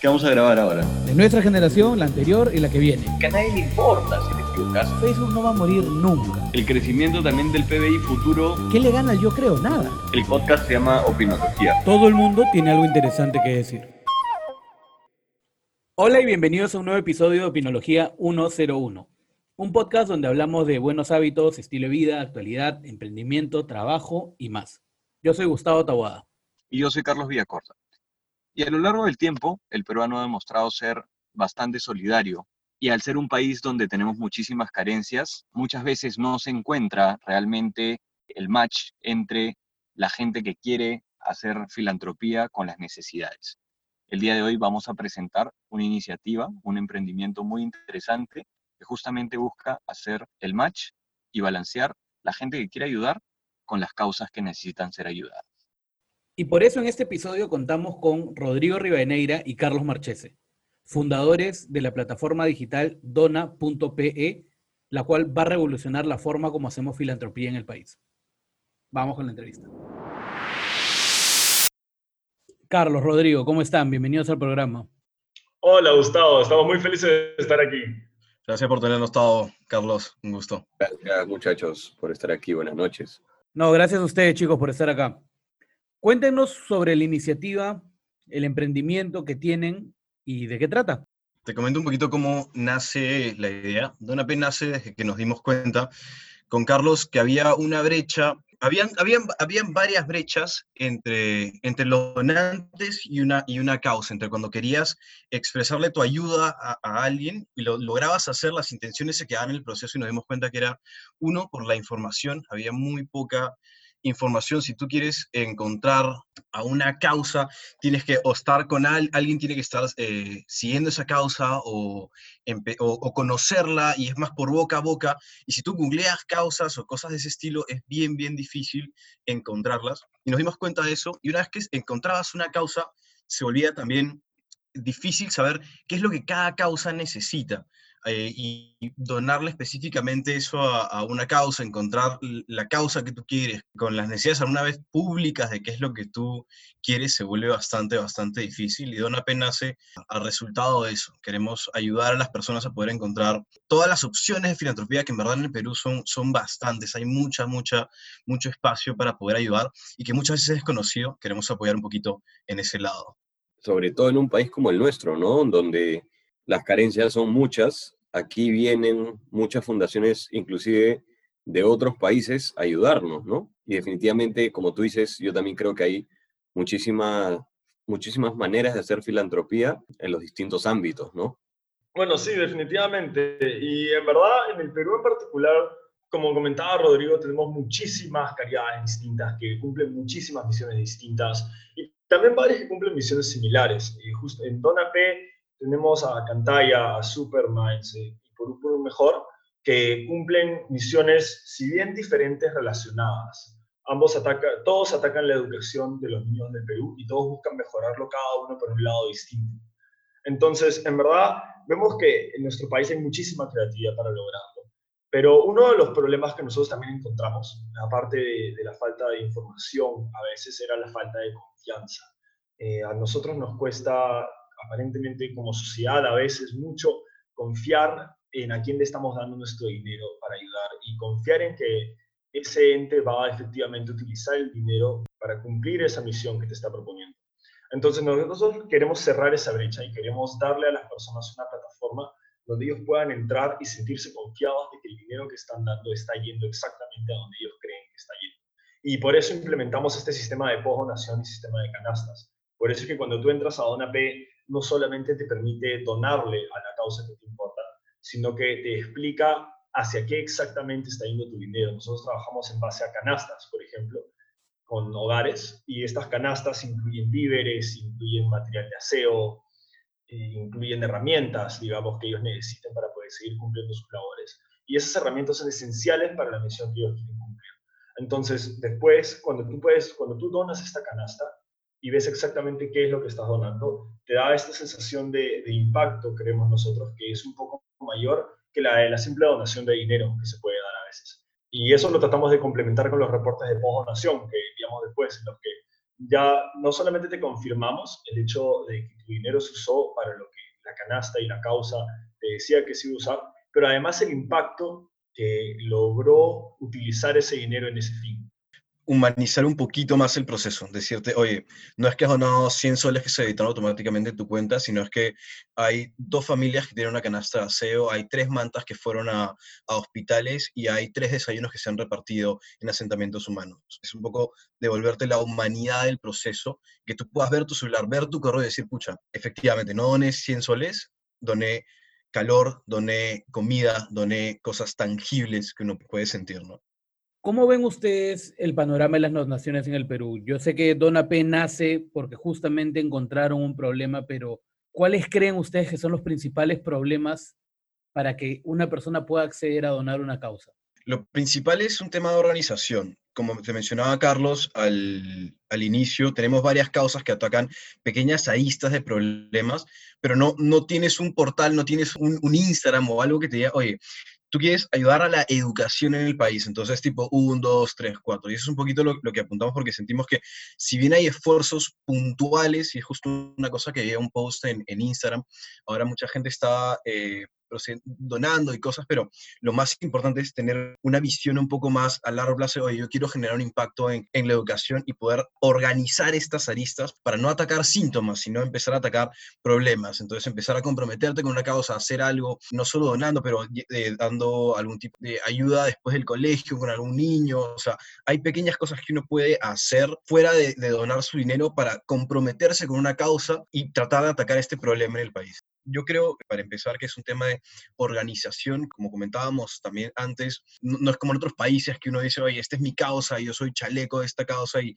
¿Qué vamos a grabar ahora? De nuestra generación, la anterior y la que viene. Que a nadie le importa si te equivocas. Facebook no va a morir nunca. El crecimiento también del PBI futuro. ¿Qué le gana yo creo? Nada. El podcast se llama Opinología. Todo el mundo tiene algo interesante que decir. Hola y bienvenidos a un nuevo episodio de Opinología 101. Un podcast donde hablamos de buenos hábitos, estilo de vida, actualidad, emprendimiento, trabajo y más. Yo soy Gustavo Tawada. Y yo soy Carlos Villacorta. Y a lo largo del tiempo, el peruano ha demostrado ser bastante solidario. Y al ser un país donde tenemos muchísimas carencias, muchas veces no se encuentra realmente el match entre la gente que quiere hacer filantropía con las necesidades. El día de hoy vamos a presentar una iniciativa, un emprendimiento muy interesante que justamente busca hacer el match y balancear la gente que quiere ayudar con las causas que necesitan ser ayudadas. Y por eso en este episodio contamos con Rodrigo Rivadeneira y Carlos Marchese, fundadores de la plataforma digital dona.pe, la cual va a revolucionar la forma como hacemos filantropía en el país. Vamos con la entrevista. Carlos, Rodrigo, ¿cómo están? Bienvenidos al programa. Hola, Gustavo. Estamos muy felices de estar aquí. Gracias por tenernos todo, Carlos. Un gusto. Gracias, muchachos, por estar aquí. Buenas noches. No, gracias a ustedes, chicos, por estar acá. Cuéntenos sobre la iniciativa, el emprendimiento que tienen y de qué trata. Te comento un poquito cómo nace la idea. Donapé nace desde que nos dimos cuenta con Carlos que había una brecha, habían, habían, habían varias brechas entre, entre los donantes y una, y una causa, entre cuando querías expresarle tu ayuda a, a alguien y lo lograbas hacer, las intenciones se quedaban en el proceso y nos dimos cuenta que era, uno, por la información, había muy poca información, si tú quieres encontrar a una causa, tienes que estar con alguien, tiene que estar eh, siguiendo esa causa o, o, conocerla y es más por boca a boca. Y si tú googleas causas o cosas de ese estilo, es bien, bien difícil encontrarlas. Y nos dimos cuenta de eso. Y una vez que encontrabas una causa, se volvía también difícil saber qué es lo que cada causa necesita. Eh, y donarle específicamente eso a, una causa, encontrar la causa que tú quieres, con las necesidades alguna vez públicas de qué es lo que tú quieres, se vuelve bastante, bastante difícil y Dona nace al resultado de eso. Queremos ayudar a las personas a poder encontrar todas las opciones de filantropía que en verdad en el Perú son, son bastantes, hay mucha, mucha, mucho espacio para poder ayudar y que muchas veces es desconocido, queremos apoyar un poquito en ese lado. Sobre todo en un país como el nuestro, ¿no? Donde las carencias son muchas. Aquí vienen muchas fundaciones, inclusive de otros países, a ayudarnos, ¿no? Y definitivamente, como tú dices, yo también creo que hay muchísimas, muchísimas maneras de hacer filantropía en los distintos ámbitos, ¿no? Bueno, sí, definitivamente. Y en verdad, en el Perú en particular, como comentaba Rodrigo, tenemos muchísimas caridades distintas que cumplen muchísimas misiones distintas y también varias que cumplen misiones similares. Justo en P tenemos a Cantaya, a Superminds y por un mejor, que cumplen misiones, si bien diferentes, relacionadas. Ambos atacan, todos atacan la educación de los niños del Perú y todos buscan mejorarlo cada uno por un lado distinto. Entonces, en verdad, vemos que en nuestro país hay muchísima creatividad para lograrlo. Pero uno de los problemas que nosotros también encontramos, aparte de, de la falta de información, a veces era la falta de confianza. Eh, a nosotros nos cuesta aparentemente como sociedad a veces mucho confiar en a quién le estamos dando nuestro dinero para ayudar y confiar en que ese ente va a efectivamente utilizar el dinero para cumplir esa misión que te está proponiendo. Entonces nosotros queremos cerrar esa brecha y queremos darle a las personas una plataforma donde ellos puedan entrar y sentirse confiados de que el dinero que están dando está yendo exactamente a donde ellos creen que está yendo. Y por eso implementamos este sistema de post-donación y sistema de canastas. Por eso es que cuando tú entras a DonaP no solamente te permite donarle a la causa que te importa, sino que te explica hacia qué exactamente está yendo tu dinero. Nosotros trabajamos en base a canastas, por ejemplo, con hogares, y estas canastas incluyen víveres, incluyen material de aseo, eh, incluyen herramientas, digamos, que ellos necesiten para poder seguir cumpliendo sus labores. Y esas herramientas son esenciales para la misión que ellos quieren cumplir. Entonces, después, cuando tú, puedes, cuando tú donas esta canasta, y ves exactamente qué es lo que estás donando, te da esta sensación de, impacto, creemos nosotros, que es un poco mayor que la de la simple donación de dinero que se puede dar a veces. Y eso lo tratamos de complementar con los reportes de post-donación que enviamos después, en los que ya no solamente te confirmamos el hecho de que tu dinero se usó para lo que la canasta y la causa te decía que se iba a usar, pero además el impacto que logró utilizar ese dinero en ese fin humanizar un poquito más el proceso, decirte, oye, no es que has donado 100 soles que se editan automáticamente en tu cuenta, sino es que hay dos familias que tienen una canasta de aseo, hay tres mantas que fueron a, a hospitales y hay tres desayunos que se han repartido en asentamientos humanos. Es un poco devolverte la humanidad del proceso, que tú puedas ver tu celular, ver tu correo y decir, pucha, efectivamente, no doné 100 soles, doné calor, doné comida, doné cosas tangibles que uno puede sentir, ¿no? ¿Cómo ven ustedes el panorama de las donaciones en el Perú? Yo sé que Dona P nace porque justamente encontraron un problema, pero ¿cuáles creen ustedes que son los principales problemas para que una persona pueda acceder a donar una causa? Lo principal es un tema de organización. Como te mencionaba Carlos al, inicio, tenemos varias causas que atacan pequeñas aristas de problemas, pero no, no tienes un portal, no tienes un, un Instagram o algo que te diga, oye, tú quieres ayudar a la educación en el país, entonces tipo 1, 2, 3, 4. Y eso es un poquito lo, que apuntamos porque sentimos que si bien hay esfuerzos puntuales, y es justo una cosa que había un post en, en Instagram, ahora mucha gente está eh, donando y cosas, pero lo más importante es tener una visión un poco más a largo plazo. Oye, yo quiero generar un impacto en, en, la educación y poder organizar estas aristas para no atacar síntomas, sino empezar a atacar problemas. Entonces, empezar a comprometerte con una causa, hacer algo, no solo donando, pero eh, dando algún tipo de ayuda después del colegio con algún niño. O sea, hay pequeñas cosas que uno puede hacer fuera de, de donar su dinero para comprometerse con una causa y tratar de atacar este problema en el país. Yo creo, para empezar, que es un tema de organización, como comentábamos también antes, no, es como en otros países que uno dice, oye, esta es mi causa, yo soy chaleco de esta causa y,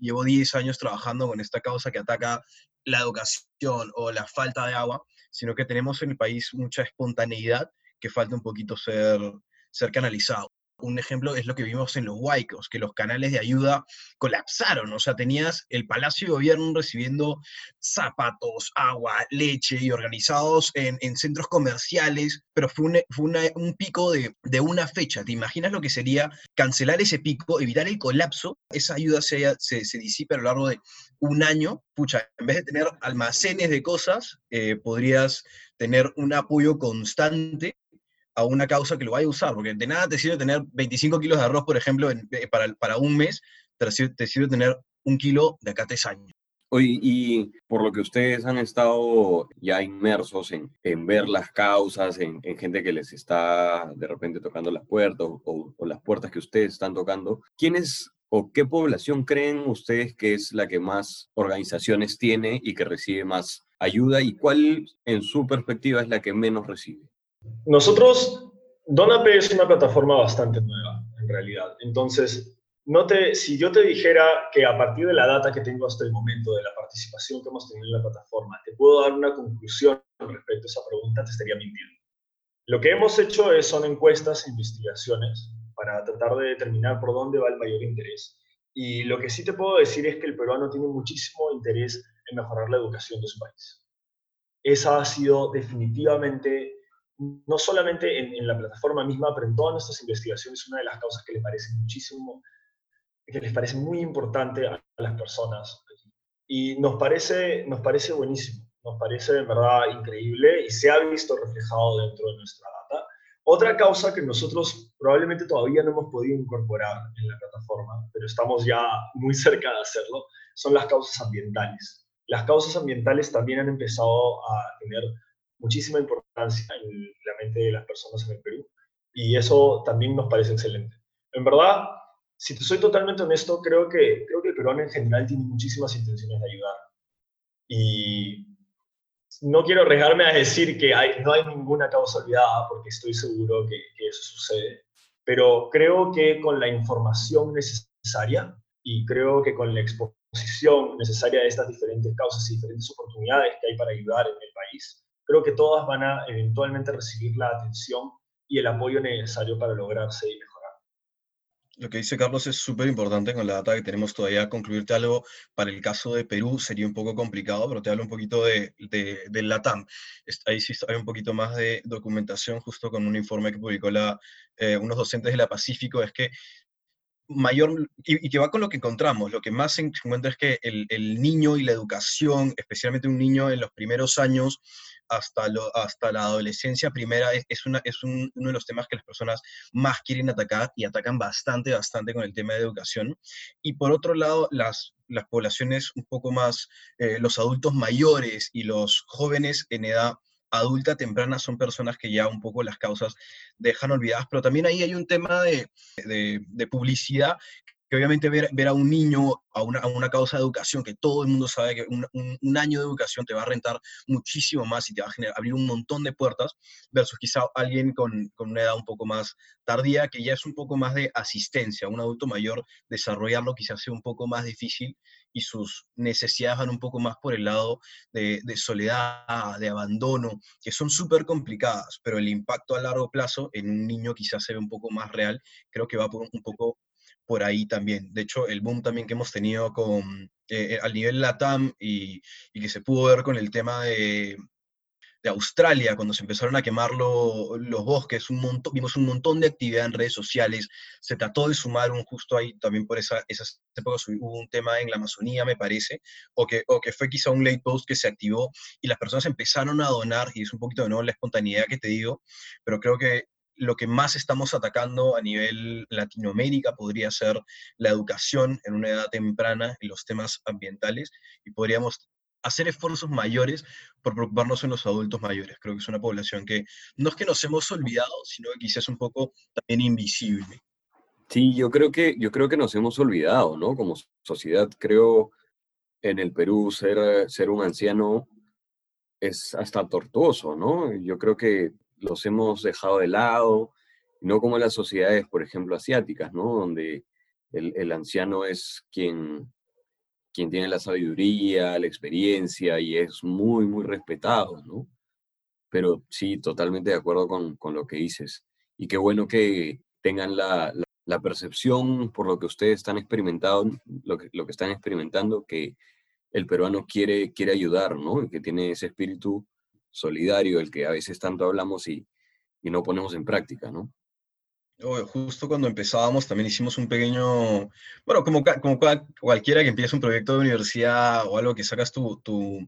llevo 10 años trabajando con esta causa que ataca la educación o la falta de agua, sino que tenemos en el país mucha espontaneidad que falta un poquito ser canalizado. Un ejemplo es lo que vimos en los Huaycos, que los canales de ayuda colapsaron. O sea, tenías el Palacio de Gobierno recibiendo zapatos, agua, leche y organizados en, centros comerciales, pero fue, un, pico de, una fecha. ¿Te imaginas lo que sería cancelar ese pico, evitar el colapso? Esa ayuda se disipa a lo largo de un año. Pucha, en vez de tener almacenes de cosas, eh, podrías tener un apoyo constante a una causa que lo vaya a usar, porque de nada te sirve tener 25 kilos de arroz, por ejemplo, eh, para, para, un mes, sirve, te sirve tener un kilo de acá a tres años. Oye, y por lo que ustedes han estado ya inmersos en, en ver las causas, en, en, gente que les está de repente tocando las puertas o, o las puertas que ustedes están tocando, ¿quiénes o qué población creen ustedes que es la que más organizaciones tiene y que recibe más ayuda y cuál en su perspectiva es la que menos recibe? Nosotros, Donape es una plataforma bastante nueva, en realidad. Entonces, no te, si yo te dijera que a partir de la data que tengo hasta el momento de la participación que hemos tenido en la plataforma, te puedo dar una conclusión respecto a esa pregunta, te estaría mintiendo. Lo que hemos hecho es, son encuestas e investigaciones para tratar de determinar por dónde va el mayor interés. Y lo que sí te puedo decir es que el peruano tiene muchísimo interés en mejorar la educación de su país. Esa ha sido definitivamente no solamente en, la plataforma misma, pero en todas nuestras investigaciones, una de las causas que les parece muchísimo, que les parece muy importante a, las personas. Y nos parece, nos parece buenísimo, nos parece de verdad increíble y se ha visto reflejado dentro de nuestra data. Otra causa que nosotros probablemente todavía no hemos podido incorporar en la plataforma, pero estamos ya muy cerca de hacerlo, son las causas ambientales. Las causas ambientales también han empezado a tener muchísima importancia en la mente de las personas en el Perú y eso también nos parece excelente. En verdad, si soy totalmente honesto, creo que, creo que el peruano en general tiene muchísimas intenciones de ayudar. Y no quiero arriesgarme a decir que hay, no hay ninguna causa olvidada, porque estoy seguro que, que eso sucede, pero creo que con la información necesaria y creo que con la exposición necesaria de estas diferentes causas y diferentes oportunidades que hay para ayudar en el país, creo que todas van a eventualmente recibir la atención y el apoyo necesario para lograrse y mejorar. Lo que dice Carlos es súper importante con la data que tenemos todavía. Concluirte algo para el caso de Perú sería un poco complicado, pero te hablo un poquito de, de, del LATAM. Ahí sí hay un poquito más de documentación, justo con un informe que publicó la, eh, unos docentes de la Pacífico, es que mayor, y, que va con lo que encontramos, lo que más se encuentra es que el, el, niño y la educación, especialmente un niño en los primeros años hasta, lo, hasta la adolescencia primera, es, una, es uno de los temas que las personas más quieren atacar y atacan bastante, bastante con el tema de educación. Y por otro lado, las, las poblaciones un poco más, eh, los adultos mayores y los jóvenes en edad adulta temprana son personas que ya un poco las causas dejan olvidadas, pero también ahí hay un tema de, de, publicidad que obviamente ver, a un niño a una, a una, causa de educación, que todo el mundo sabe que un, un, año de educación te va a rentar muchísimo más y te va a generar, abrir un montón de puertas, versus quizá alguien con, con, una edad un poco más tardía, que ya es un poco más de asistencia. Un adulto mayor, desarrollarlo quizás sea un poco más difícil y sus necesidades van un poco más por el lado de, de soledad, de abandono, que son súper complicadas, pero el impacto a largo plazo en un niño quizás se ve un poco más real. Creo que va por un poco por ahí también. De hecho, el boom también que hemos tenido con, eh, eh, al nivel LATAM y, y, que se pudo ver con el tema de, de Australia, cuando se empezaron a quemar los bosques, un montón, vimos un montón de actividad en redes sociales, se trató de sumar un justo ahí, también por esa, esas hubo un tema en la Amazonía, me parece, o que, o que fue quizá un late post que se activó y las personas empezaron a donar, y es un poquito de nuevo la espontaneidad que te digo, pero creo que lo que más estamos atacando a nivel Latinoamérica podría ser la educación en una edad temprana en los temas ambientales y podríamos hacer esfuerzos mayores por preocuparnos en los adultos mayores. Creo que es una población que no es que nos hemos olvidado, sino que quizás un poco también invisible. Sí, yo creo que, yo creo que nos hemos olvidado, ¿no? Como sociedad, creo, en el Perú ser, ser un anciano es hasta tortuoso, ¿no? Yo creo que los hemos dejado de lado, no como las sociedades, por ejemplo, asiáticas, ¿no? Donde el, el anciano es quien, quien tiene la sabiduría, la experiencia y es muy, muy respetado, ¿no? Pero sí, totalmente de acuerdo con, con lo que dices. Y qué bueno que tengan la, la, percepción por lo que ustedes están experimentando, lo que, lo que están experimentando, que el peruano quiere, quiere ayudar, ¿no? Y que tiene ese espíritu solidario, el que a veces tanto hablamos y, y no ponemos en práctica, ¿no? Justo cuando empezábamos también hicimos un pequeño, bueno, como, como cualquiera que empiece un proyecto de universidad o algo que sacas tu, tu,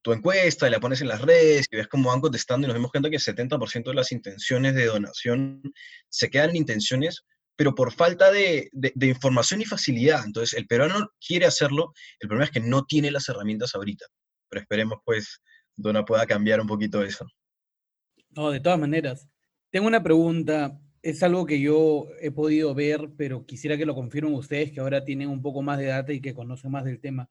tu encuesta y la pones en las redes y ves cómo van contestando y nos dimos cuenta que el 70% de las intenciones de donación se quedan en intenciones, pero por falta de, de, de, información y facilidad. Entonces, el peruano quiere hacerlo, el problema es que no tiene las herramientas ahorita, pero esperemos pues Dona pueda cambiar un poquito eso. No, de todas maneras. Tengo una pregunta, es algo que yo he podido ver, pero quisiera que lo confirmen ustedes, que ahora tienen un poco más de data y que conocen más del tema.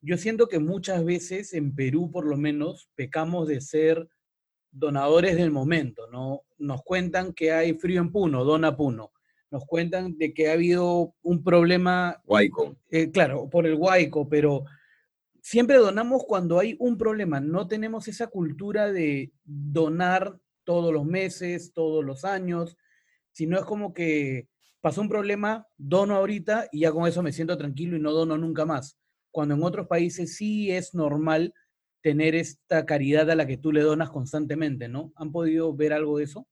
Yo siento que muchas veces en Perú, por lo menos, pecamos de ser donadores del momento, ¿no? Nos cuentan que hay frío en Puno, dona Puno. Nos cuentan de que ha habido un problema. Huayco. Eh, claro, por el Huayco, pero siempre donamos cuando hay un problema. No tenemos esa cultura de donar todos los meses, todos los años, sino es como que pasó un problema, dono ahorita y ya con eso me siento tranquilo y no dono nunca más. Cuando en otros países sí es normal tener esta caridad a la que tú le donas constantemente, ¿no? ¿Han podido ver algo de eso?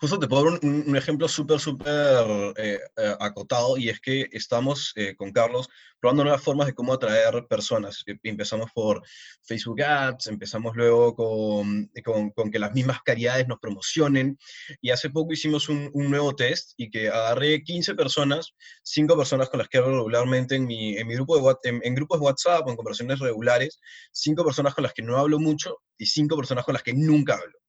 Justo te puedo dar un, ejemplo súper, súper eh, eh, acotado y es que estamos eh, con Carlos probando nuevas formas de cómo atraer personas. E, empezamos por Facebook Ads, empezamos luego con, con, que las mismas caridades nos promocionen y hace poco hicimos un, nuevo test y que agarré 15 personas, 5 personas con las que hablo regularmente en mi, en mi grupo de, en, en grupos de WhatsApp en conversaciones regulares, 5 personas con las que no hablo mucho y 5 personas con las que nunca hablo.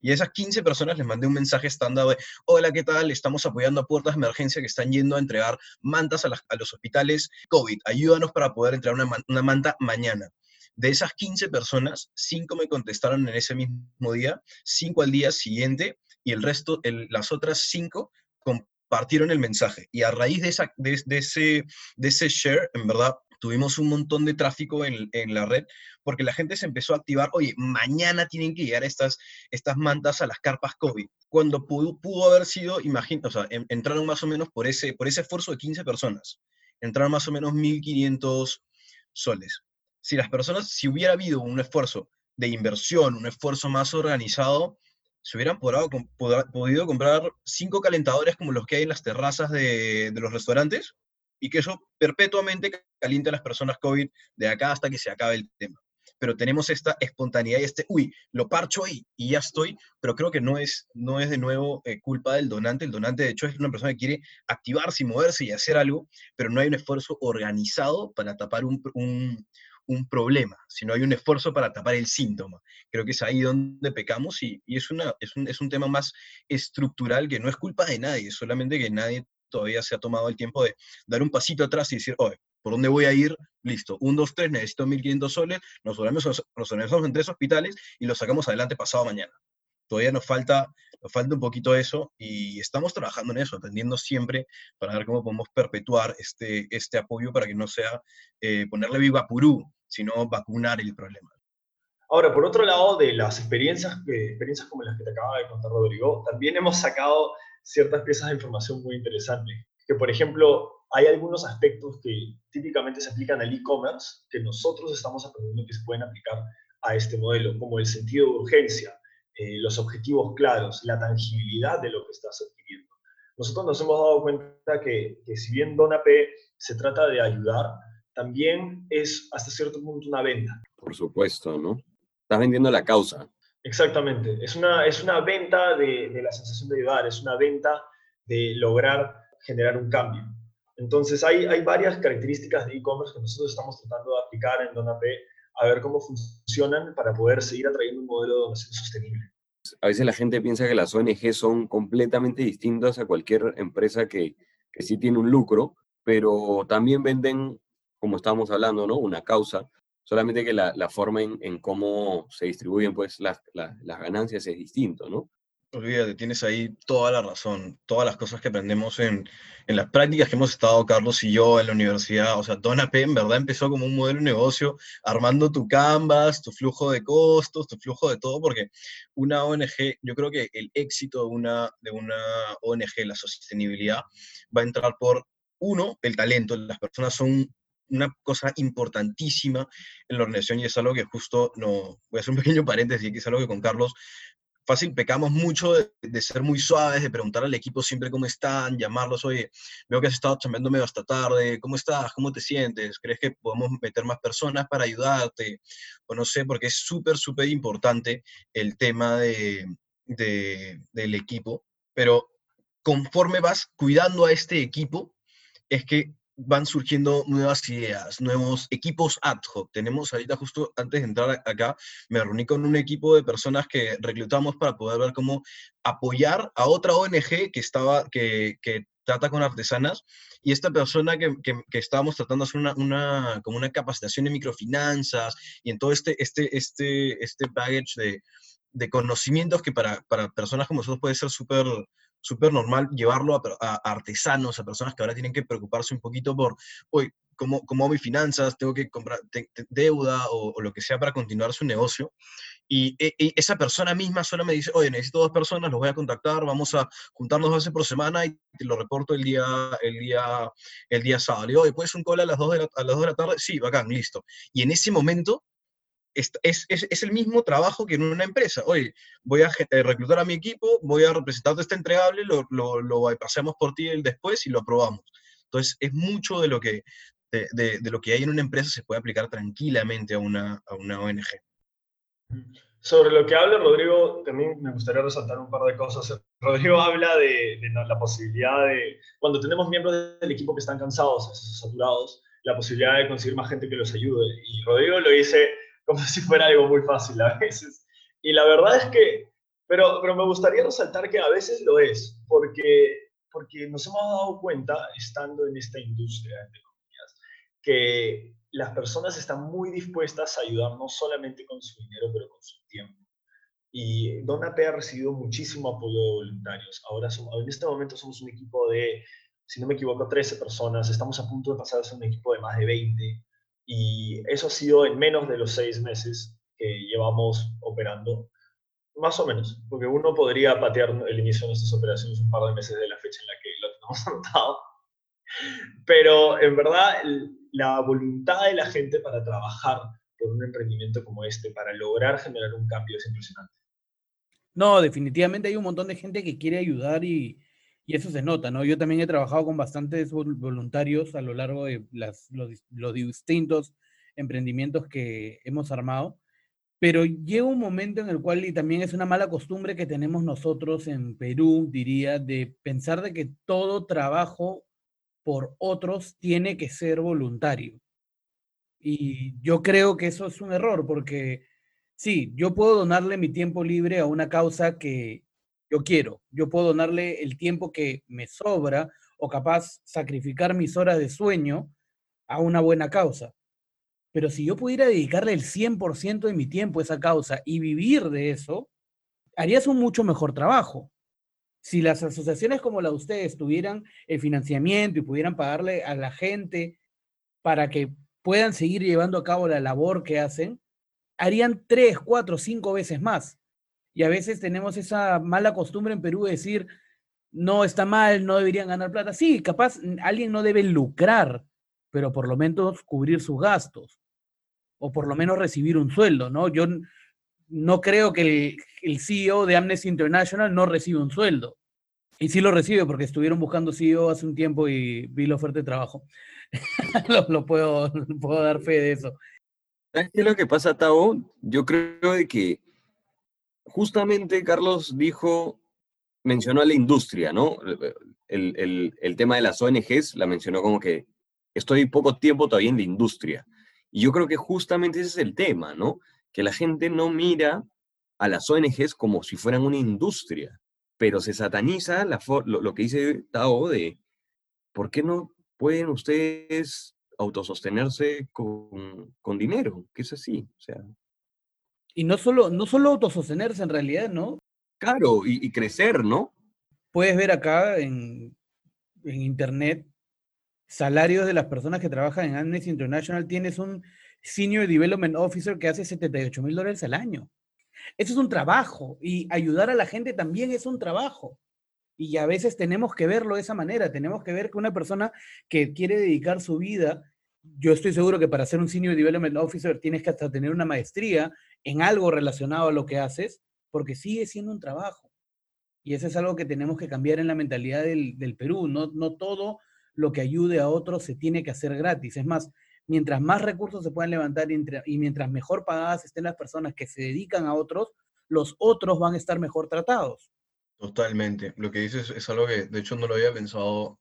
Y a esas 15 personas les mandé un mensaje estándar de, hola, ¿qué tal? Estamos apoyando a puertas de emergencia que están yendo a entregar mantas a, los hospitales COVID. Ayúdanos para poder entregar una, una manta mañana. De esas 15 personas, 5 me contestaron en ese mismo día, 5 al día siguiente, y el resto, las otras 5 compartieron el mensaje. Y a raíz de, esa, de ese share, en verdad, tuvimos un montón de tráfico en, en, la red porque la gente se empezó a activar, oye, mañana tienen que llegar estas, estas mantas a las carpas COVID. Cuando pudo, pudo haber sido, imagínate, o sea, en, entraron más o menos por ese, por ese esfuerzo de 15 personas, entraron más o menos 1.500 soles. Si las personas, si hubiera habido un esfuerzo de inversión, un esfuerzo más organizado, se hubieran podido comprar cinco calentadores como los que hay en las terrazas de, de los restaurantes y que eso perpetuamente caliente a las personas COVID de acá hasta que se acabe el tema pero tenemos esta espontaneidad y este, uy, lo parcho ahí y ya estoy, pero creo que no es, no es de nuevo eh, culpa del donante. El donante, de hecho, es una persona que quiere activarse y moverse y hacer algo, pero no hay un esfuerzo organizado para tapar un, un, un problema, sino hay un esfuerzo para tapar el síntoma. Creo que es ahí donde pecamos y, y es, una, es, un, es un tema más estructural que no es culpa de nadie, solamente que nadie todavía se ha tomado el tiempo de dar un pasito atrás y decir, oye, ¿por dónde voy a ir? Listo, un, dos, tres, necesito 1.500 soles, nos organizamos, nos organizamos en tres hospitales y lo sacamos adelante pasado mañana. Todavía nos falta, nos falta un poquito eso y estamos trabajando en eso, atendiendo siempre para ver cómo podemos perpetuar este, este apoyo para que no sea eh, ponerle viva purú, sino vacunar el problema. Ahora, por otro lado, de las experiencias, experiencias como las que te acaba de contar Rodrigo, también hemos sacado ciertas piezas de información muy interesantes. Que, por ejemplo, hay algunos aspectos que típicamente se aplican al e-commerce que nosotros estamos aprendiendo que se pueden aplicar a este modelo, como el sentido de urgencia, eh, los objetivos claros, la tangibilidad de lo que estás adquiriendo. Nosotros nos hemos dado cuenta que, que si bien DonaP se trata de ayudar, también es hasta cierto punto una venta. Por supuesto, ¿no? Estás vendiendo la causa. Exactamente. Es una, es una venta de, la sensación de ayudar, es una venta de lograr generar un cambio. Entonces, hay, hay varias características de e-commerce que nosotros estamos tratando de aplicar en DonaP a ver cómo funcionan para poder seguir atrayendo un modelo de donación sostenible. A veces la gente piensa que las ONG son completamente distintas a cualquier empresa que, que sí tiene un lucro, pero también venden, como estábamos hablando, ¿no? Una causa, solamente que la, la forma en, en, cómo se distribuyen pues, las, las, las ganancias es distinto, ¿no? Olvídate, tienes ahí toda la razón, todas las cosas que aprendemos en, en, las prácticas que hemos estado, Carlos y yo, en la universidad. O sea, Dona P en verdad empezó como un modelo de negocio, armando tu canvas, tu flujo de costos, tu flujo de todo, porque una ONG, yo creo que el éxito de una, de una ONG, la sostenibilidad, va a entrar por, uno, el talento. Las personas son una cosa importantísima en la organización y es algo que justo, no, voy a hacer un pequeño paréntesis, que es algo que con Carlos fácil, pecamos mucho de, de, ser muy suaves, de preguntar al equipo siempre cómo están, llamarlos, oye, veo que has estado chambeando medio hasta tarde, ¿cómo estás? ¿Cómo te sientes? ¿Crees que podemos meter más personas para ayudarte? O no sé, porque es súper, súper importante el tema de, de, del equipo, pero conforme vas cuidando a este equipo, es que van surgiendo nuevas ideas, nuevos equipos ad hoc. Tenemos ahorita, justo antes de entrar acá, me reuní con un equipo de personas que reclutamos para poder ver cómo apoyar a otra ONG que, estaba, que, que trata con artesanas y esta persona que, que, que estábamos tratando de hacer una, una, como una capacitación en microfinanzas y en todo este, este, este, este baggage de, de conocimientos que para, para personas como nosotros puede ser súper súper normal llevarlo a, artesanos, a personas que ahora tienen que preocuparse un poquito por, hoy ¿cómo, cómo mis finanzas? ¿Tengo que comprar deuda o, lo que sea para continuar su negocio? Y, y, e, esa persona misma solo me dice, oye, necesito dos personas, los voy a contactar, vamos a juntarnos dos veces por semana y te lo reporto el día, el día, el día sábado. Le digo, oye, ¿puedes un call a las, dos de la, a las 2 de la tarde? Sí, bacán, listo. Y en ese momento es, es, es, el mismo trabajo que en una empresa. Oye, voy a eh, reclutar a mi equipo, voy a representarte este entregable, lo, lo, lo por ti el después y lo aprobamos. Entonces, es mucho de lo que, de, de, lo que hay en una empresa se puede aplicar tranquilamente a una, a una ONG. Sobre lo que habla Rodrigo, también me gustaría resaltar un par de cosas. Rodrigo habla de la posibilidad de, cuando tenemos miembros del equipo que están cansados, saturados, la posibilidad de conseguir más gente que los ayude. Y Rodrigo lo dice como si fuera algo muy fácil a veces. Y la verdad es que, pero, pero me gustaría resaltar que a veces lo es, porque, porque nos hemos dado cuenta, estando en esta industria, entre comillas, que las personas están muy dispuestas a ayudar no solamente con su dinero, pero con su tiempo. Y Donap ha recibido muchísimo apoyo de voluntarios. Ahora somos, en este momento somos un equipo de, si no me equivoco, 13 personas. Estamos a punto de pasar a ser un equipo de más de 20. Y eso ha sido en menos de los seis meses que llevamos operando, más o menos, porque uno podría patear el inicio de nuestras operaciones un par de meses de la fecha en la que lo tenemos anotado. Pero en verdad, la voluntad de la gente para trabajar por un emprendimiento como este, para lograr generar un cambio, es impresionante. No, definitivamente hay un montón de gente que quiere ayudar y, y eso se nota, ¿no? Yo también he trabajado con bastantes voluntarios a lo largo de las, los, distintos emprendimientos que hemos armado, pero llega un momento en el cual, y también es una mala costumbre que tenemos nosotros en Perú, diría, de pensar de que todo trabajo por otros tiene que ser voluntario. Y yo creo que eso es un error, porque sí, yo puedo donarle mi tiempo libre a una causa que yo quiero, yo puedo donarle el tiempo que me sobra o capaz sacrificar mis horas de sueño a una buena causa. Pero si yo pudiera dedicarle el 100% de mi tiempo a esa causa y vivir de eso, harías un mucho mejor trabajo. Si las asociaciones como la de ustedes tuvieran el financiamiento y pudieran pagarle a la gente para que puedan seguir llevando a cabo la labor que hacen, harían tres, cuatro, cinco veces más. Y a veces tenemos esa mala costumbre en Perú de decir, no está mal, no deberían ganar plata. Sí, capaz alguien no debe lucrar, pero por lo menos cubrir sus gastos o por lo menos recibir un sueldo, ¿no? Yo no creo que el, CEO de Amnesty International no reciba un sueldo. Y sí lo recibe porque estuvieron buscando CEO hace un tiempo y vi la oferta de trabajo. lo, puedo, puedo dar fe de eso. ¿Sabes qué es lo que pasa, Tao? Yo creo que justamente Carlos dijo, mencionó a la industria, ¿no? El, tema de las ONGs la mencionó como que estoy poco tiempo todavía en la industria. Y yo creo que justamente ese es el tema, ¿no? Que la gente no mira a las ONGs como si fueran una industria, pero se sataniza lo, que dice Tao de, ¿por qué no pueden ustedes autosostenerse con, con dinero? Que es así, o sea, y no solo, no solo autosostenerse en realidad, ¿no? Claro, y, crecer, ¿no? Puedes ver acá en, en, internet salarios de las personas que trabajan en Amnesty International. Tienes un Senior Development Officer que hace 78 mil dólares al año. Eso es un trabajo y ayudar a la gente también es un trabajo. Y a veces tenemos que verlo de esa manera. Tenemos que ver que una persona que quiere dedicar su vida yo estoy seguro que para ser un Senior Development Officer tienes que hasta tener una maestría en algo relacionado a lo que haces, porque sigue siendo un trabajo. Y eso es algo que tenemos que cambiar en la mentalidad del, del Perú. No, no todo lo que ayude a otros se tiene que hacer gratis. Es más, mientras más recursos se puedan levantar y, mientras mejor pagadas estén las personas que se dedican a otros, los otros van a estar mejor tratados. Totalmente. Lo que dices es algo que de hecho no lo había pensado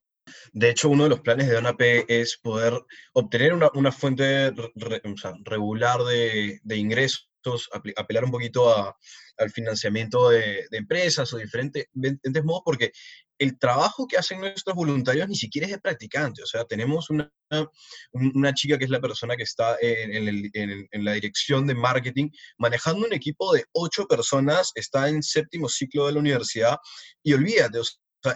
de hecho, uno de los planes de ONAP es poder obtener una, fuente regular de, ingresos, apelar un poquito al financiamiento de, empresas o diferentes, diferentes modos, porque el trabajo que hacen nuestros voluntarios ni siquiera es de practicante. O sea, tenemos una, una chica que es la persona que está en, en, la dirección de marketing, manejando un equipo de ocho personas, está en séptimo ciclo de la universidad, y olvídate, o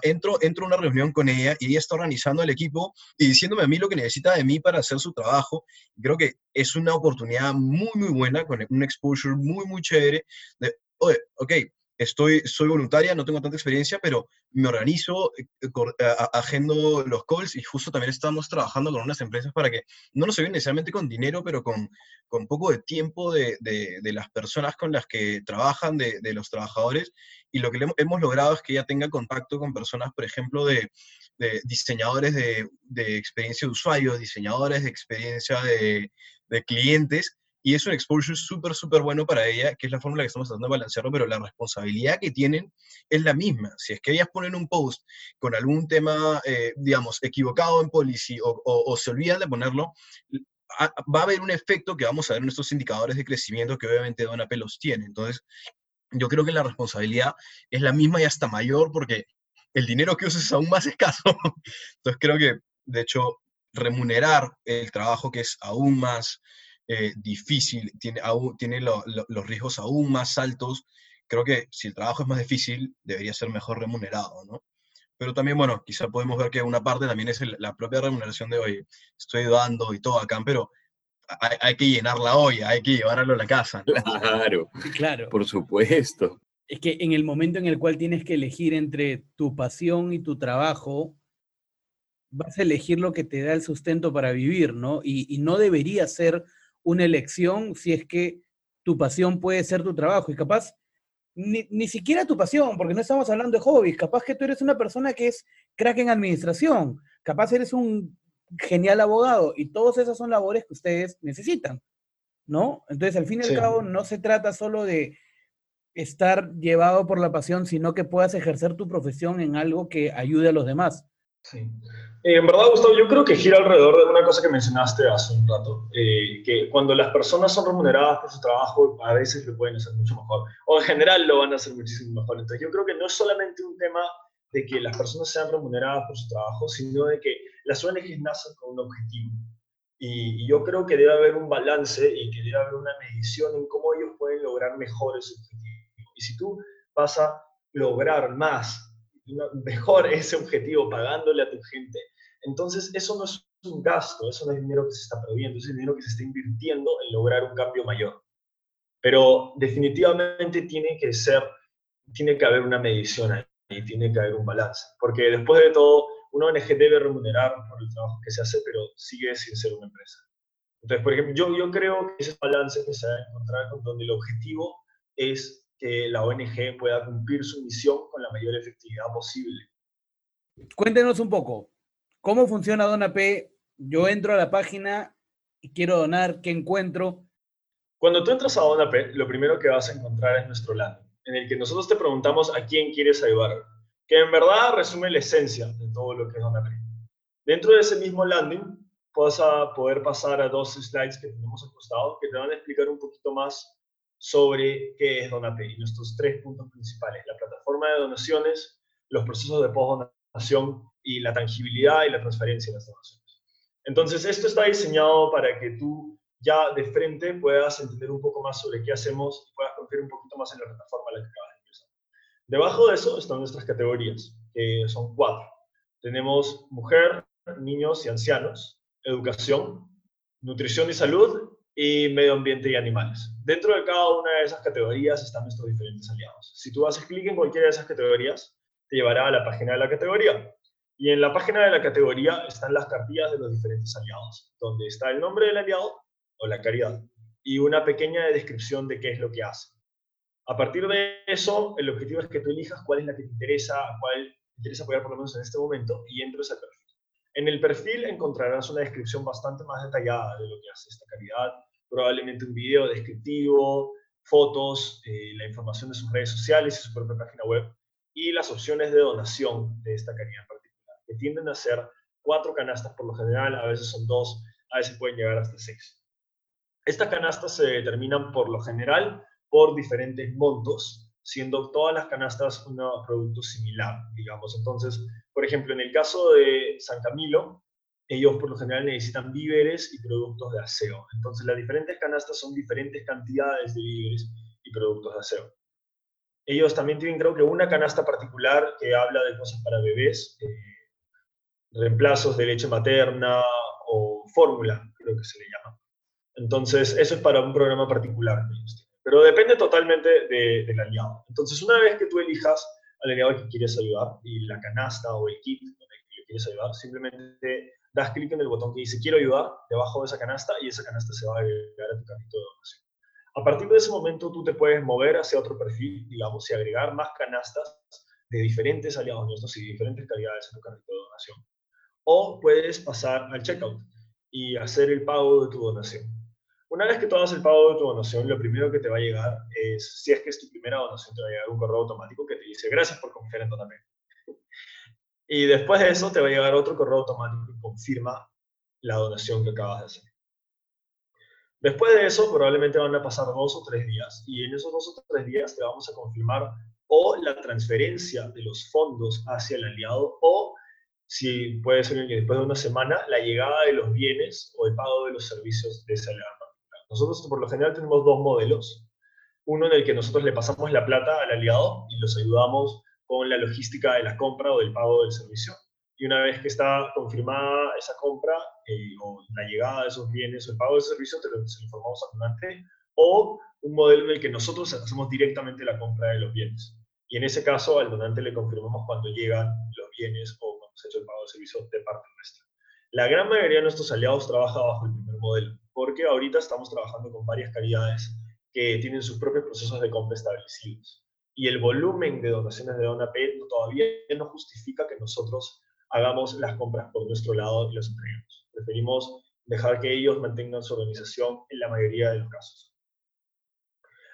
entro, entro a una reunión con ella y ella está organizando el equipo y diciéndome a mí lo que necesita de mí para hacer su trabajo. Creo que es una oportunidad muy, muy buena, con un exposure muy, muy chévere de, oye, ok, estoy, soy voluntaria, no tengo tanta experiencia, pero me organizo, eh, eh, agendo los calls y justo también estamos trabajando con unas empresas para que no nos ayuden necesariamente con dinero, pero con, con poco de tiempo de, de, las personas con las que trabajan, de, de, los trabajadores. Y lo que hemos logrado es que ella tenga contacto con personas, por ejemplo, de, diseñadores de, experiencia de usuario, diseñadores de experiencia de, clientes, y es un exposure súper, súper bueno para ella, que es la fórmula que estamos tratando de balancearlo, pero la responsabilidad que tienen es la misma. Si es que ellas ponen un post con algún tema, eh, digamos, equivocado en policy o, se olvidan de ponerlo, va a haber un efecto que vamos a ver en estos indicadores de crecimiento que obviamente Dona Pelos tiene. Entonces, yo creo que la responsabilidad es la misma y hasta mayor porque el dinero que usas es aún más escaso. Entonces, creo que, de hecho, remunerar el trabajo que es aún más eh, difícil, tiene, tiene los riesgos aún más altos. Creo que si el trabajo es más difícil, debería ser mejor remunerado, ¿no? Pero también, bueno, quizá podemos ver que una parte también es la propia remuneración de hoy. Estoy dando y todo acá, pero hay, que llenar la olla, hay que llevarlo a la casa. Claro, claro. Por supuesto. Es que en el momento en el cual tienes que elegir entre tu pasión y tu trabajo, vas a elegir lo que te da el sustento para vivir, ¿no? Y, y no debería ser una elección si es que tu pasión puede ser tu trabajo. Y capaz ni, ni, siquiera tu pasión, porque no estamos hablando de hobbies. Capaz que tú eres una persona que es crack en administración, capaz eres un genial abogado y todas esas son labores que ustedes necesitan, ¿no? Entonces, al fin y al cabo, no se trata solo de estar llevado por la pasión, sino que puedas ejercer tu profesión en algo que ayude a los demás. Eh, en verdad, Gustavo, yo creo que gira alrededor de una cosa que mencionaste hace un rato, eh, que cuando las personas son remuneradas por su trabajo, a veces lo pueden hacer mucho mejor, o en general lo van a hacer muchísimo mejor. Entonces, yo creo que no es solamente un tema de que las personas sean remuneradas por su trabajo, sino de que las ONGs nacen con un objetivo. Y, yo creo que debe haber un balance y que debe haber una medición en cómo ellos pueden lograr mejor ese objetivo. Y si tú vas a lograr más, mejor ese objetivo pagándole a tu gente, entonces eso no es un gasto, eso no es dinero que se está perdiendo, es dinero que se está invirtiendo en lograr un cambio mayor. Pero definitivamente tiene que ser, tiene que haber una medición ahí y tiene que haber un balance. Porque después de todo, una ONG debe remunerar por el trabajo que se hace, pero sigue sin ser una empresa. Entonces, por ejemplo, yo, yo creo que ese balance que se va a encontrar con donde el objetivo es que la ONG pueda cumplir su misión con la mayor efectividad posible. Cuéntenos un poco, ¿cómo funciona DonaP? Yo entro a la página y quiero donar, ¿qué encuentro? Cuando tú entras a DonaP, lo primero que vas a encontrar es nuestro landing en el que nosotros te preguntamos a quién quieres ayudar, que en verdad resume la esencia de todo lo que es DonaPay. Dentro de ese mismo landing, vas a poder pasar a dos slides que tenemos al costado que te van a explicar un poquito más sobre qué es DonaPay y nuestros tres puntos principales, la plataforma de donaciones, los procesos de post-donación y la tangibilidad y la transferencia de las donaciones. Entonces, esto está diseñado para que tú ya de frente puedas entender un poco más sobre qué hacemos y puedas confiar un poquito más en la plataforma a la que acabas de empezar. Debajo de eso están nuestras categorías, que son cuatro. Tenemos mujer, niños y ancianos, educación, nutrición y salud y medio ambiente y animales. Dentro de cada una de esas categorías están nuestros diferentes aliados. Si tú haces clic en cualquiera de esas categorías, te llevará a la página de la categoría. Y en la página de la categoría están las cartillas de los diferentes aliados, donde está el nombre del aliado o la caridad, y una pequeña descripción de qué es lo que hace. A partir de eso, el objetivo es que tú elijas cuál es la que te interesa, cuál te interesa apoyar por lo menos en este momento, y entres al perfil. En el perfil encontrarás una descripción bastante más detallada de lo que hace esta caridad, probablemente un video descriptivo, fotos, eh, la información de sus redes sociales y su propia página web, y las opciones de donación de esta caridad en particular, que tienden a ser cuatro canastas por lo general, a veces son dos, a veces pueden llegar hasta seis. Estas canastas se determinan por lo general por diferentes montos, siendo todas las canastas un producto similar, digamos. Entonces, por ejemplo, en el caso de San Camilo, ellos por lo general necesitan víveres y productos de aseo. Entonces, las diferentes canastas son diferentes cantidades de víveres y productos de aseo. Ellos también tienen, creo que, una canasta particular que habla de cosas para bebés, eh, reemplazos de leche materna o fórmula, creo que se le llama. Entonces, eso es para un programa particular Pero depende totalmente del aliado. Entonces, una vez que tú elijas al aliado que quieres ayudar y la canasta o el kit con el que quieres ayudar, simplemente das clic en el botón que dice quiero ayudar debajo de esa canasta y esa canasta se va a agregar a tu carrito de donación. A partir de ese momento tú te puedes mover hacia otro perfil, digamos, y agregar más canastas de diferentes aliados nuestros y diferentes calidades en tu carrito de donación. O puedes pasar al checkout y hacer el pago de tu donación. Una vez que tú hagas el pago de tu donación, lo primero que te va a llegar es, si es que es tu primera donación, te va a llegar un correo automático que te dice gracias por confiar en. Y después de eso te va a llegar otro correo automático que confirma la donación que acabas de hacer. Después de eso, probablemente van a pasar dos o tres días. Y en esos dos o tres días te vamos a confirmar o la transferencia de los fondos hacia el aliado o si puede ser que después de una semana, la llegada de los bienes o el pago de los servicios de ese aliado. Nosotros por lo general tenemos dos modelos. Uno en el que nosotros le pasamos la plata al aliado y los ayudamos con la logística de la compra o del pago del servicio. Y una vez que está confirmada esa compra eh, o la llegada de esos bienes o el pago del servicio, te lo, informamos al donante. O un modelo en el que nosotros hacemos directamente la compra de los bienes. Y en ese caso al donante le confirmamos cuando llegan los bienes o cuando se ha hecho el pago del servicio de parte nuestra. La gran mayoría de nuestros aliados trabaja bajo el primer modelo porque ahorita estamos trabajando con varias caridades que tienen sus propios procesos de compra establecidos. y el volumen de donaciones de DonaP todavía no justifica que nosotros hagamos las compras por nuestro lado y las entreguemos. Preferimos dejar que ellos mantengan su organización en la mayoría de los casos.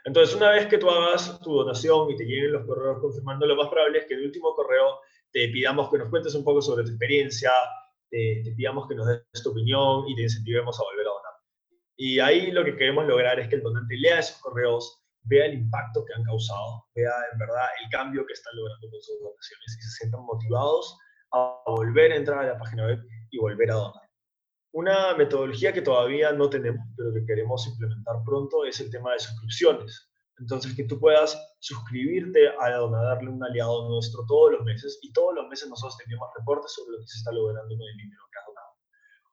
Entonces, una vez que tú hagas tu donación y te lleguen los correos confirmando, lo más probable es que en el último correo te pidamos que nos cuentes un poco sobre tu experiencia, te, te pidamos que nos des tu opinión y te incentivemos a volver a donar. Y ahí lo que queremos lograr es que el donante lea esos correos, vea el impacto que han causado, vea en verdad el cambio que están logrando con sus donaciones y se sientan motivados a volver a entrar a la página web y volver a donar. Una metodología que todavía no tenemos, pero que queremos implementar pronto, es el tema de suscripciones. Entonces, que tú puedas suscribirte a darle un aliado nuestro todos los meses y todos los meses nosotros tenemos reportes sobre lo que se está logrando con el dinero donado.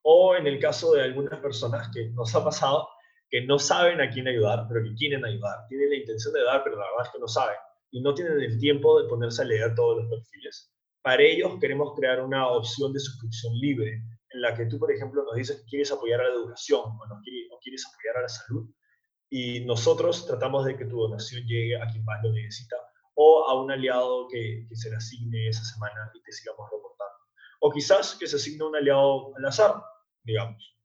O en el caso de algunas personas que nos ha pasado, que no saben a quién ayudar, pero que quieren ayudar. Tienen la intención de dar, pero la verdad es que no saben. Y no tienen el tiempo de ponerse a leer todos los perfiles. Para ellos queremos crear una opción de suscripción libre, en la que tú, por ejemplo, nos dices que quieres apoyar a la educación o, no quieres, apoyar a la salud, y nosotros tratamos de que tu donación llegue a quien más lo necesita o a un aliado que, se le asigne esa semana y te sigamos reportando. O quizás que se asigne un aliado al azar, digamos.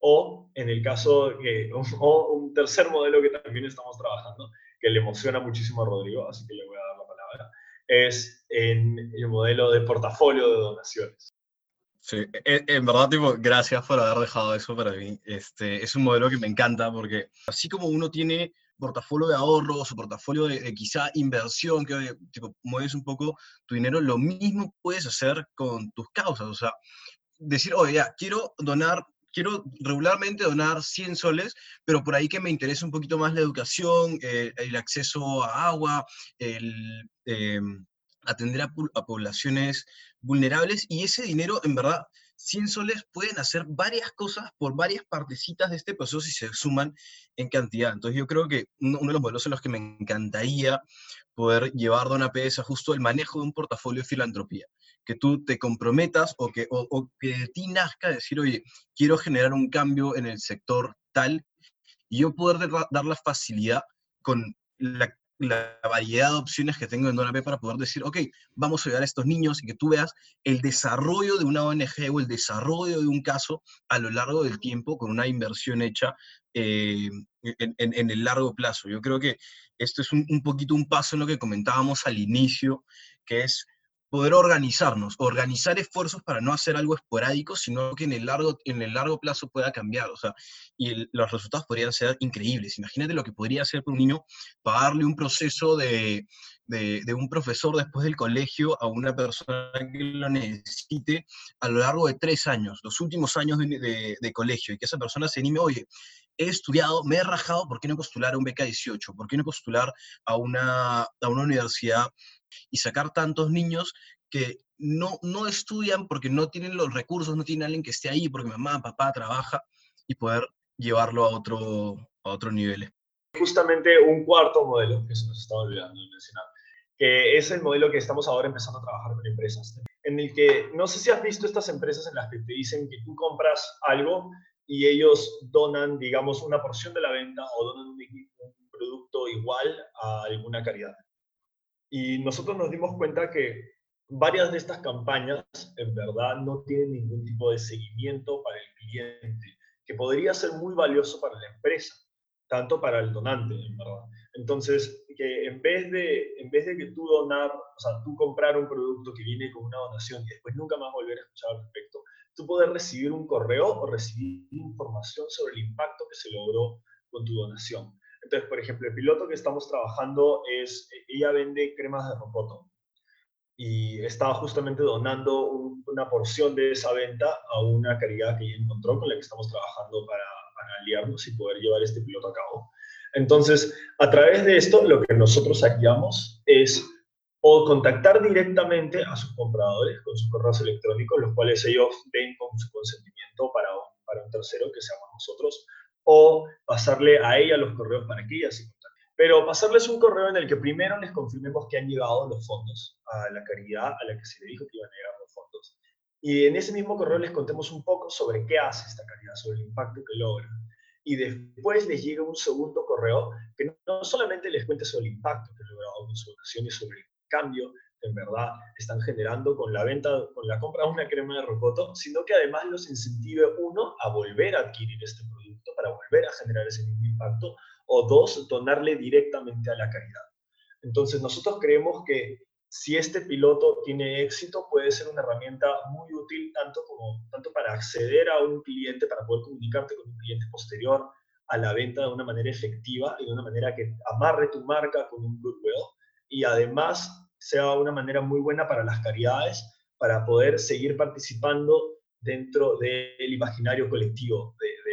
O en el caso, que, o un tercer modelo que también estamos trabajando, que le emociona muchísimo a Rodrigo, así que le voy a dar la palabra, es en el modelo de portafolio de donaciones. Sí, en verdad, tipo, gracias por haber dejado eso para mí. Este, es un modelo que me encanta porque así como uno tiene portafolio de ahorros o portafolio de, quizá inversión, que tipo, mueves un poco tu dinero, lo mismo puedes hacer con tus causas. O sea, decir, oye, ya, quiero donar, quiero regularmente donar 100 soles, pero por ahí que me interesa un poquito más la educación, eh, el acceso a agua, el... Em, atender a, poblaciones vulnerables y ese dinero, en verdad, 100 soles pueden hacer varias cosas por varias partecitas de este proceso si se suman en cantidad. Entonces yo creo que uno, de los modelos en los que me encantaría poder llevar Donapé es justo el manejo de un portafolio de filantropía. Que tú te comprometas o que, o, que de ti nazca decir, oye, quiero generar un cambio en el sector tal y yo poder dar la facilidad con la variedad de opciones que tengo en DonaP para poder decir, ok, vamos a ayudar a estos niños y que tú veas el desarrollo de una ONG o el desarrollo de un caso a lo largo del tiempo con una inversión hecha eh, en, el largo plazo. Yo creo que esto es un, un poquito un paso en lo que comentábamos al inicio, que es poder organizarnos, organizar esfuerzos para no hacer algo esporádico, sino que en el largo, en el largo plazo pueda cambiar, o sea, y los resultados podrían ser increíbles. Imagínate lo que podría hacer para un niño pagarle un proceso de, de, un profesor después del colegio a una persona que lo necesite a lo largo de tres años, los últimos años de, de colegio, y que esa persona se anime, oye, he estudiado, me he rajado, ¿por qué no postular a un beca 18? ¿Por qué no postular a una, a una universidad y sacar tantos niños que no, no estudian porque no tienen los recursos, no tienen alguien que esté ahí, porque mamá, papá trabaja, y poder llevarlo a otro, a otro nivel. Justamente un cuarto modelo, que se nos estaba olvidando de mencionar, que es el modelo que estamos ahora empezando a trabajar con empresas, en el que no sé si has visto estas empresas en las que te dicen que tú compras algo y ellos donan, digamos, una porción de la venta o donan un producto igual a alguna caridad. Y nosotros nos dimos cuenta que varias de estas campañas en verdad no tienen ningún tipo de seguimiento para el cliente, que podría ser muy valioso para la empresa, tanto para el donante, en verdad. Entonces, que en vez de, en vez de que tú donar, o sea, tú comprar un producto que viene con una donación y después nunca más volver a escuchar al respecto, tú puedes recibir un correo o recibir información sobre el impacto que se logró con tu donación. Entonces, por ejemplo, el piloto que estamos trabajando es, ella vende cremas de ropoto y estaba justamente donando una porción de esa venta a una caridad que ella encontró con la que estamos trabajando para, para aliarnos y poder llevar este piloto a cabo. Entonces, a través de esto, lo que nosotros hacíamos es o contactar directamente a sus compradores con sus correos electrónicos, los cuales ellos den con su consentimiento para para un tercero, que seamos nosotros, o pasarle a ella los correos para que ella se contacte. Pero pasarles un correo en el que primero les confirmemos que han llegado los fondos a la caridad a la que se le dijo que iban a llegar los fondos. Y en ese mismo correo les contemos un poco sobre qué hace esta caridad, sobre el impacto que logra. Y después les llega un segundo correo que no solamente les cuente sobre el impacto que ha logrado con su sobre el cambio que en verdad están generando con la venta, con la compra de una crema de rocoto, sino que además los incentive, uno, a volver a adquirir este producto para volver a generar ese mismo impacto, o dos, donarle directamente a la caridad. Entonces, nosotros creemos que si este piloto tiene éxito, puede ser una herramienta muy útil tanto, como, tanto para acceder a un cliente, para poder comunicarte con un cliente posterior a la venta de una manera efectiva y de una manera que amarre tu marca con un goodwill y además sea una manera muy buena para las caridades, para poder seguir participando dentro del imaginario colectivo de,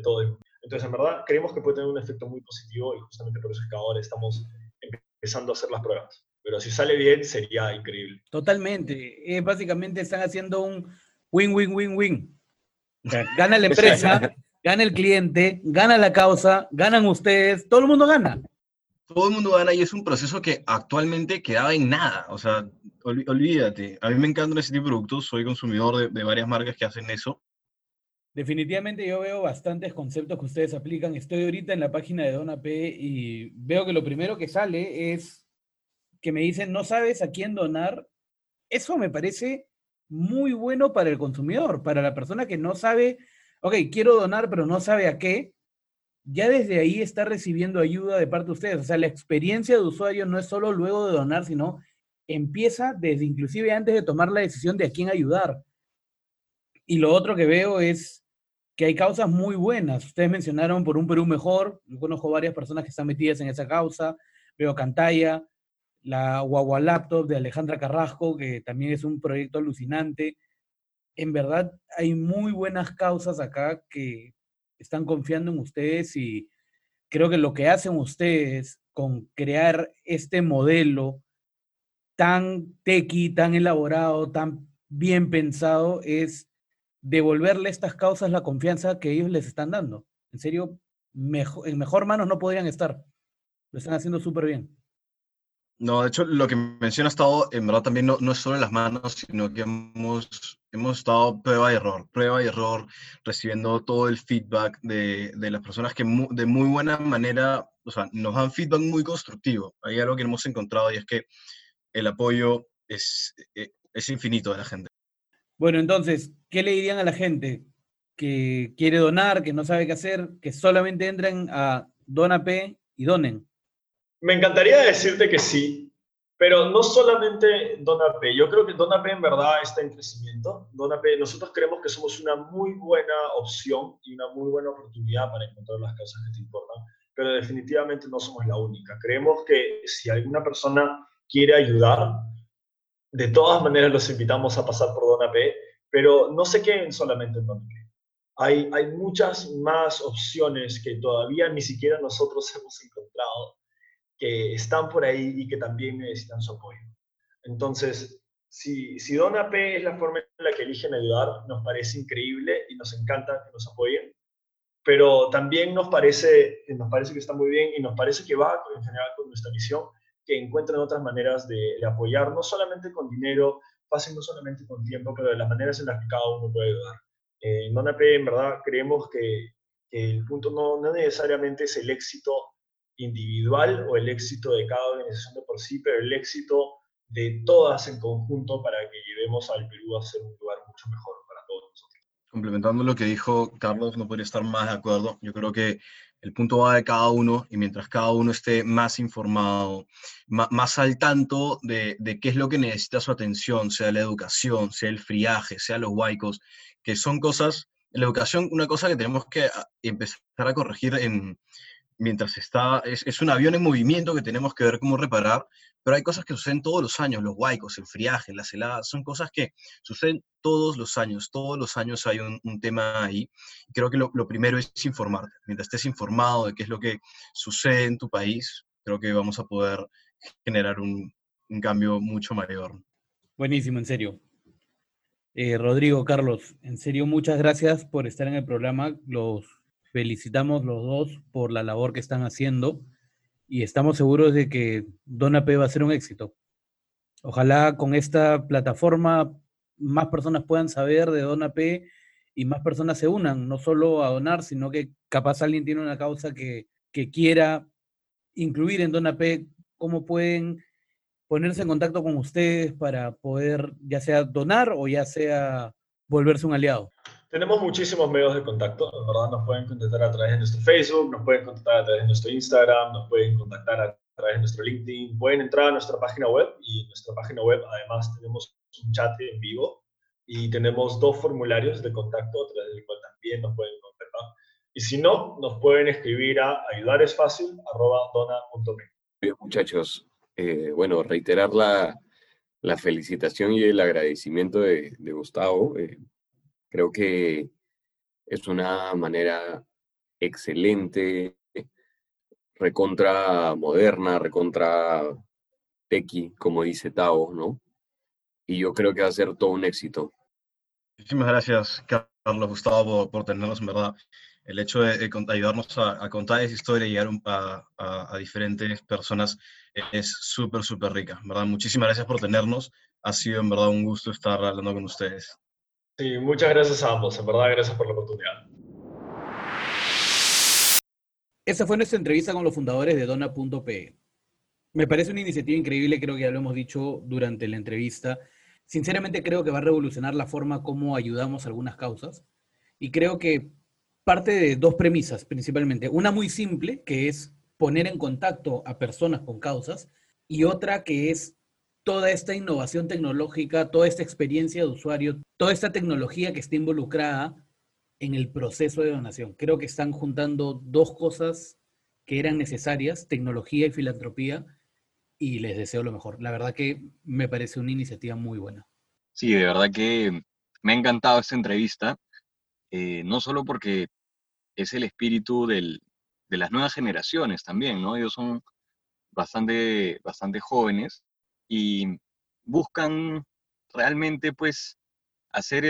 de todo el mundo. Entonces, en verdad, creemos que puede tener un efecto muy positivo y justamente por eso es que ahora estamos empezando a hacer las pruebas. Pero si sale bien, sería increíble. Totalmente. Eh, básicamente están haciendo un win-win-win-win. gana la empresa, gana el cliente, gana la causa, ganan ustedes, todo el mundo gana. Todo el mundo gana y es un proceso que actualmente quedaba en nada. O sea, olvídate. A mí me encantan ese tipo de productos, soy consumidor de, de varias marcas que hacen eso. Definitivamente yo veo bastantes conceptos que ustedes aplican. Estoy ahorita en la página de Dona P y veo que lo primero que sale es que me dicen, no sabes a quién donar, eso me parece muy bueno para el consumidor, para la persona que no sabe, ok, quiero donar, pero no sabe a qué, ya desde ahí está recibiendo ayuda de parte de ustedes. O sea, la experiencia de usuario no es solo luego de donar, sino empieza desde inclusive antes de tomar la decisión de a quién ayudar. Y lo otro que veo es que hay causas muy buenas. Ustedes mencionaron por un Perú mejor. Yo conozco varias personas que están metidas en esa causa. Veo Cantaya, la Guagua Laptop de Alejandra Carrasco, que también es un proyecto alucinante. En verdad, hay muy buenas causas acá que están confiando en ustedes y creo que lo que hacen ustedes con crear este modelo tan tequi, tan elaborado, tan bien pensado, es devolverle a estas causas la confianza que ellos les están dando. En serio, mejor, en mejor manos no podrían estar. Lo están haciendo súper bien. No, de hecho, lo que menciona estado, en verdad también no, es solo en las manos, sino que hemos, hemos estado prueba y error, prueba y error, recibiendo todo el feedback de, de las personas que de muy buena manera, o sea, nos dan feedback muy constructivo. Hay algo que hemos encontrado y es que el apoyo es, e, es infinito de la gente. Bueno, entonces, ¿qué le dirían a la gente que quiere donar, que no sabe qué hacer, que solamente entren a P y donen? Me encantaría decirte que sí, pero no solamente DonaP. Yo creo que DonaP en verdad está en crecimiento. DonaP, nosotros creemos que somos una muy buena opción y una muy buena oportunidad para encontrar las causas que te importan, pero definitivamente no somos la única. Creemos que si alguna persona quiere ayudar, de todas maneras los invitamos a pasar por DonaP, pero no se queden solamente en DonaP. Hay, hay muchas más opciones que todavía ni siquiera nosotros hemos encontrado que están por ahí y que también necesitan su apoyo. Entonces, si, si DonaP es la forma en la que eligen ayudar, nos parece increíble y nos encanta que nos apoyen, pero también nos parece, nos parece que está muy bien y nos parece que va en general con nuestra misión, que encuentren otras maneras de, apoyar, no solamente con dinero, fácil no solamente con tiempo, pero de las maneras en las que cada uno puede ayudar. Eh, en DonaP, en verdad, creemos que, que el punto no, no necesariamente es el éxito individual o el éxito de cada organización de por sí, pero el éxito de todas en conjunto para que llevemos al Perú a ser un lugar mucho mejor para todos nosotros. Complementando lo que dijo Carlos, no podría estar más de acuerdo. Yo creo que el punto va de cada uno y mientras cada uno esté más informado, más, al tanto de, de, qué es lo que necesita su atención, sea la educación, sea el friaje, sea los huaicos, que son cosas, la educación, una cosa que tenemos que ah, empezar a corregir en, mientras está, es, es, un avión en movimiento que tenemos que ver cómo reparar, pero hay cosas que suceden todos los años, los huaicos, el friaje, las heladas, son cosas que suceden todos los años, todos los años hay un, tema ahí. Creo que lo, primero es informarte. Mientras estés informado de qué es lo que sucede en tu país, creo que vamos a poder generar un, un cambio mucho mayor. Buenísimo, en serio. Eh, Rodrigo, Carlos, en serio, muchas gracias por estar en el programa. Los felicitamos los dos por la labor que están haciendo y estamos seguros de que DonaP va a ser un éxito. Ojalá con esta plataforma más personas puedan saber de DonaP y más personas se unan, no solo a donar, sino que capaz alguien tiene una causa que, que quiera incluir en DonaP cómo pueden ponerse en contacto con ustedes para poder ya sea donar o ya sea volverse un aliado? Tenemos muchísimos medios de contacto, verdad nos pueden contactar a través de nuestro Facebook, nos pueden contactar a través de nuestro Instagram, nos pueden contactar a través de nuestro LinkedIn, pueden entrar a nuestra página web y en nuestra página web además tenemos un chat en vivo y tenemos dos formularios de contacto a través del cual también nos pueden contactar. Y si no, nos pueden escribir a ayudaresfacil.dona.me. Muchachos, eh, bueno, reiterar la, la, felicitación y el agradecimiento de, de Gustavo. Eh, Creo que es una manera excelente, recontra moderna, recontra tequi, como dice Tao, ¿no? Y yo creo que va a ser todo un éxito. Muchísimas gracias, Carlos Gustavo, por, tenernos, en verdad. El hecho de, ayudarnos a, contar esa historia y llegar a, a, a diferentes personas es súper, súper rica, ¿verdad? Muchísimas gracias por tenernos. Ha sido, en verdad, un gusto estar hablando con ustedes. Sí, muchas gracias a ambos, en verdad, gracias por la oportunidad. Esa fue nuestra entrevista con los fundadores de Dona.pe. Me parece una iniciativa increíble, creo que ya lo hemos dicho durante la entrevista. Sinceramente creo que va a revolucionar la forma como ayudamos a algunas causas y creo que parte de dos premisas principalmente. Una muy simple, que es poner en contacto a personas con causas, y otra que es toda esta innovación tecnológica, toda esta experiencia de usuario, toda esta tecnología que está involucrada en el proceso de donación. Creo que están juntando dos cosas que eran necesarias, tecnología y filantropía, y les deseo lo mejor. La verdad que me parece una iniciativa muy buena. Sí, de verdad que me ha encantado esta entrevista, eh, no solo porque es el espíritu de las nuevas generaciones también, ¿no? Ellos son bastante, bastante jóvenes y buscan realmente pues hacer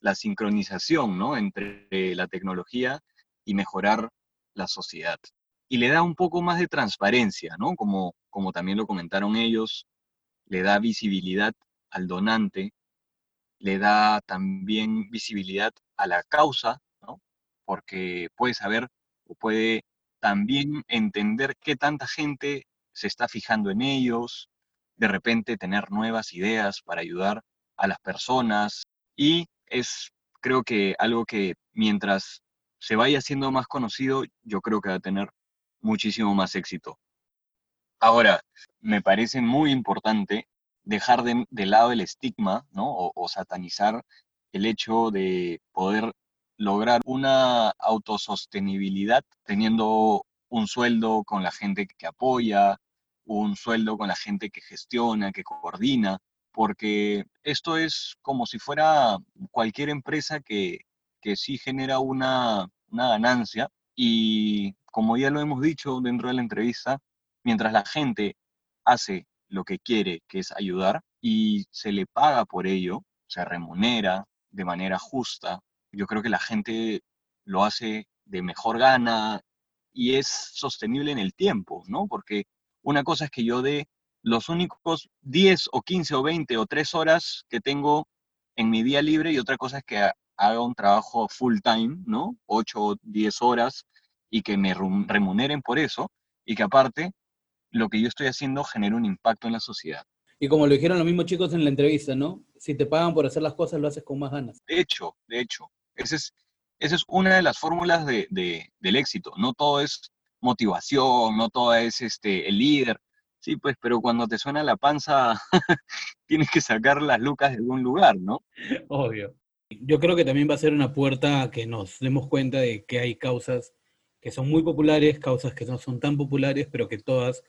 la sincronización ¿no? entre la tecnología y mejorar la sociedad. Y le da un poco más de transparencia, ¿no? Como, como también lo comentaron ellos, le da visibilidad al donante, le da también visibilidad a la causa, ¿no? Porque puede saber o puede también entender qué tanta gente se está fijando en ellos, de repente tener nuevas ideas para ayudar a las personas y es creo que algo que mientras se vaya siendo más conocido, yo creo que va a tener muchísimo más éxito. Ahora, me parece muy importante dejar de, lado el estigma, ¿no? o satanizar el hecho de poder lograr una autosostenibilidad teniendo un sueldo con la gente que apoya, un sueldo con la gente que gestiona, que coordina, porque esto es como si fuera cualquier empresa que, que sí genera una, una ganancia y como ya lo hemos dicho dentro de la entrevista, mientras la gente hace lo que quiere, que es ayudar, y se le paga por ello, se remunera de manera justa, yo creo que la gente lo hace de mejor gana y es sostenible en el tiempo, ¿no? Porque una cosa es que yo dé los únicos 10 o 15 o 20 o 3 horas que tengo en mi día libre y otra cosa es que haga un trabajo full time, ¿no? 8 o 10 horas y que me remuneren por eso y que aparte lo que yo estoy haciendo genere un impacto en la sociedad. Y como lo dijeron los mismos chicos en la entrevista, ¿no? Si te pagan por hacer las cosas, lo haces con más ganas. De hecho, de hecho, esa es, esa es una de las fórmulas de, del éxito. No todo es motivación, no todo es este, el líder. Sí, pues, pero cuando te suena la panza, tienes que sacar las lucas de algún lugar, ¿no? Obvio. Yo creo que también va a ser una puerta a que nos demos cuenta de que hay causas que son muy populares, causas que no son tan populares, pero que todas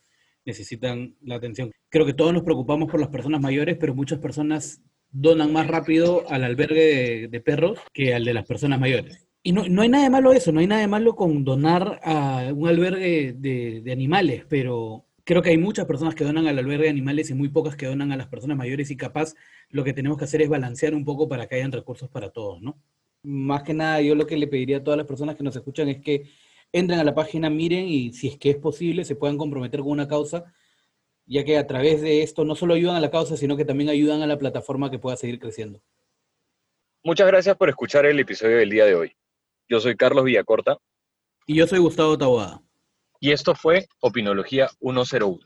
necesitan la atención. Creo que todos nos preocupamos por las personas mayores, pero muchas personas donan más rápido al albergue de perros que al de las personas mayores. Y no, no, hay nada de malo eso, no hay nada de malo con donar a un albergue de, de, animales, pero creo que hay muchas personas que donan al albergue de animales y muy pocas que donan a las personas mayores y capaz lo que tenemos que hacer es balancear un poco para que hayan recursos para todos, ¿no? Más que nada, yo lo que le pediría a todas las personas que nos escuchan es que entren a la página, miren y si es que es posible se puedan comprometer con una causa, ya que a través de esto no solo ayudan a la causa, sino que también ayudan a la plataforma que pueda seguir creciendo. Muchas gracias por escuchar el episodio del día de hoy. Yo soy Carlos Villacorta. Y yo soy Gustavo Taboada. Y esto fue Opinología 101.